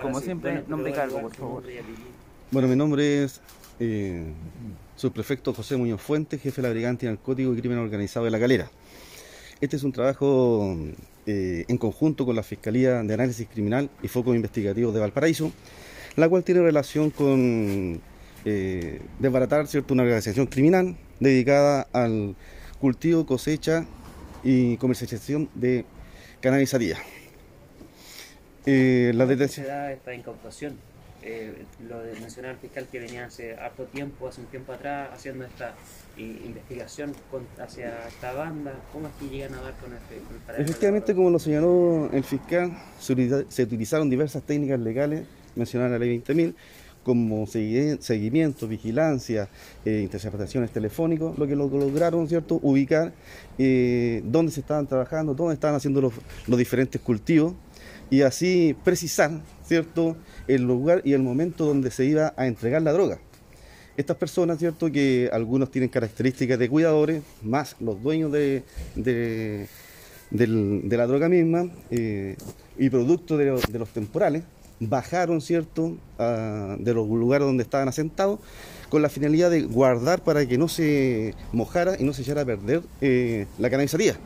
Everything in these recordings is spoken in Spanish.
Como siempre, nombre y cargo, por favor. Bueno, mi nombre es eh, subprefecto José Muñoz Fuentes, jefe de la Brigada Antinarcótico y Crimen Organizado de La Calera. Este es un trabajo eh, en conjunto con la Fiscalía de Análisis Criminal y Focos Investigativos de Valparaíso, la cual tiene relación con eh, desbaratar ¿cierto? una organización criminal dedicada al cultivo, cosecha y comercialización de cannabisaría. Eh, la detención... se da esta incautación? Eh, lo de mencionar el fiscal que venía hace harto tiempo, hace un tiempo atrás, haciendo esta investigación hacia esta banda. ¿Cómo es que llegan a dar con este Efectivamente, como lo señaló el fiscal, se, utilizaron diversas técnicas legales, mencionar la ley 20.000, como seguimiento, vigilancia, eh, interceptaciones telefónicas, lo que lograron, ¿cierto?, ubicar eh, dónde se estaban trabajando, dónde estaban haciendo los, diferentes cultivos y así precisar, ¿cierto?, el lugar y el momento donde se iba a entregar la droga. Estas personas, ¿cierto?, que algunos tienen características de cuidadores, más los dueños de, de, la droga misma eh, y producto de, los temporales, bajaron, ¿cierto?, de los lugares donde estaban asentados con la finalidad de guardar para que no se mojara y no se echara a perder eh, la canalizaría.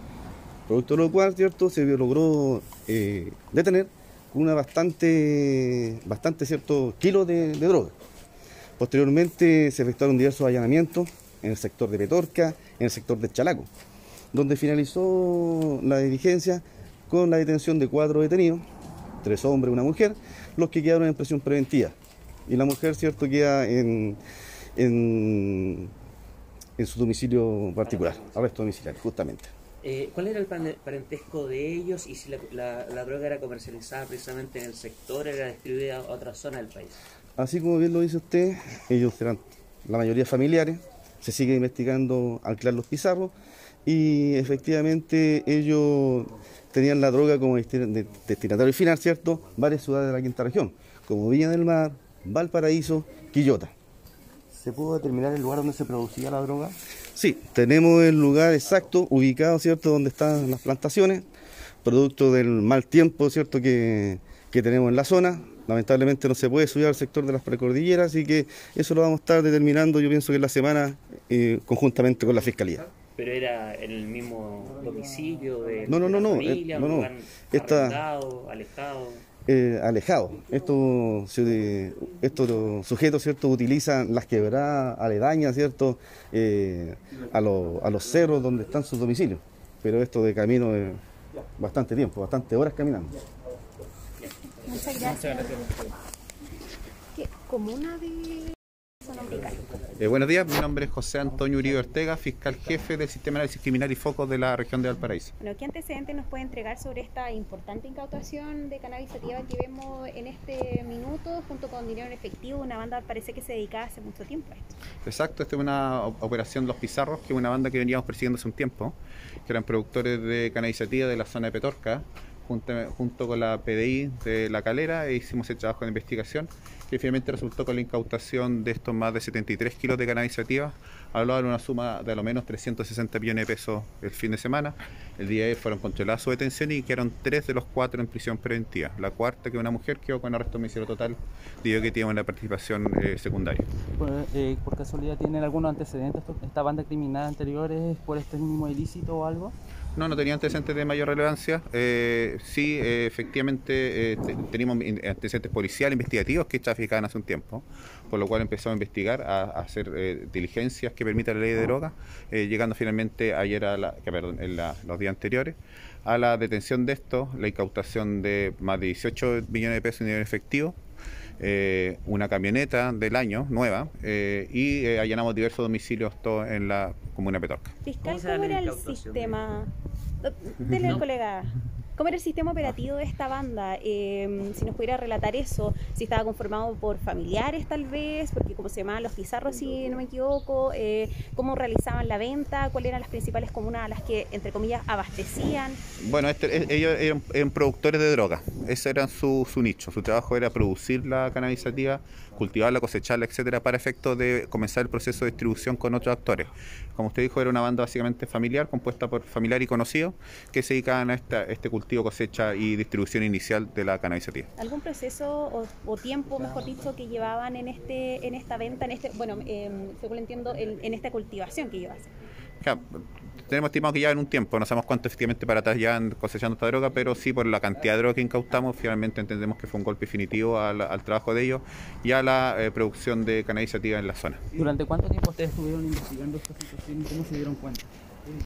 Producto de lo cual, ¿cierto?, se logró eh, detener una bastante, bastante cierto kilo de, droga. Posteriormente se efectuaron diversos allanamientos en el sector de Petorca, en el sector de Chalaco, donde finalizó la diligencia con la detención de cuatro detenidos, tres hombres y una mujer, los que quedaron en presión preventiva. Y la mujer, cierto, queda en, en, en su domicilio particular, arresto domiciliario, justamente. Eh, ¿Cuál era el parentesco de ellos y si la, droga era comercializada precisamente en el sector, era distribuida a otra zona del país? Así como bien lo dice usted, ellos eran la mayoría familiares, se sigue investigando al los pizarros y efectivamente ellos tenían la droga como destinatario final, ¿cierto? Varias ciudades de la quinta región, como Villa del Mar, Valparaíso, Quillota. ¿Se pudo determinar el lugar donde se producía la droga? Sí, tenemos el lugar exacto, ubicado, ¿cierto?, donde están las plantaciones, producto del mal tiempo, ¿cierto?, que, tenemos en la zona. Lamentablemente no se puede subir al sector de las precordilleras, así que eso lo vamos a estar determinando, yo pienso que en la semana, eh, conjuntamente con la Fiscalía. ¿Pero era en el mismo domicilio de, no, no, no, no, eh, no, no, alejado? eh, alejados. Estos, estos sujetos ¿cierto? utilizan las quebradas aledañas ¿cierto? Eh, a, los, a los cerros donde están sus domicilios. Pero esto de camino es bastante tiempo, bastante horas caminando. Muchas gracias. ¿Qué comuna de eh, buenos días, mi nombre es José Antonio Uribe Ortega, fiscal jefe del Sistema de Análisis Criminal y Focos de la región de Valparaíso. Bueno, ¿qué antecedentes nos puede entregar sobre esta importante incautación de cannabis que vemos en este minuto junto con dinero en efectivo? Una banda parece que se dedicaba hace mucho tiempo a esto. Exacto, esta es una operación Los Pizarros, que es una banda que veníamos persiguiendo hace un tiempo, que eran productores de cannabis de la zona de Petorca, junto, con la PDI de La Calera, e hicimos el trabajo de investigación que finalmente resultó con la incautación de estos más de 73 kilos de cannabis sativa, hablaba de una suma de a lo menos 360 millones de pesos el fin de semana. El día de hoy fueron controladas su detención y quedaron tres de los cuatro en prisión preventiva. La cuarta, que una mujer, quedó con arresto domicilio total a que tiene una participación eh, secundaria. Eh, ¿Por casualidad tienen algunos antecedentes esta banda criminal anteriores por este mismo ilícito o algo? No, no tenía antecedentes de mayor relevancia. Eh, sí, eh, efectivamente, eh, teníamos antecedentes policiales, investigativos que traficaban hace un tiempo, por lo cual empezamos a investigar, a, hacer diligencias que permitan la ley de droga, llegando finalmente ayer, a la, perdón, en los días anteriores, a la detención de esto, la incautación de más de 18 millones de pesos en dinero efectivo, eh, una camioneta del año nueva eh, y eh, allanamos diversos domicilios todos en la comuna Petorca. Fiscal, ¿cómo, era el sistema? Dele colega. ¿Cómo era el sistema operativo de esta banda? Em, si nos pudiera relatar eso, si estaba conformado por familiares tal vez, porque como se llamaban los pizarros si no me equivoco, eh, cómo realizaban la venta, cuáles eran las principales comunas a las que, entre comillas, abastecían. Bueno, este, ellos eran, productores de droga, ese era su, su nicho. Su trabajo era producir la cannabisativa, cultivarla, cosecharla, etcétera, para efecto de comenzar el proceso de distribución con otros actores. Como usted dijo, era una banda básicamente familiar, compuesta por familiar y conocido, que se dedicaban a esta- este cultivo, cosecha y distribución inicial de la cannabisativa. ¿Algún proceso o, tiempo, mejor dicho, que llevaban en este en esta venta, en este, bueno, eh, según entiendo, en, en esta cultivación que llevas? Claro, tenemos estimado que ya en un tiempo, no sabemos cuánto efectivamente para atrás llevan cosechando esta droga, pero sí por la cantidad de droga que incautamos, finalmente entendemos que fue un golpe definitivo al, al trabajo de ellos y a la eh, producción de cannabisativa en la zona. ¿Durante cuánto tiempo ustedes estuvieron investigando esta situación y cómo se dieron cuenta?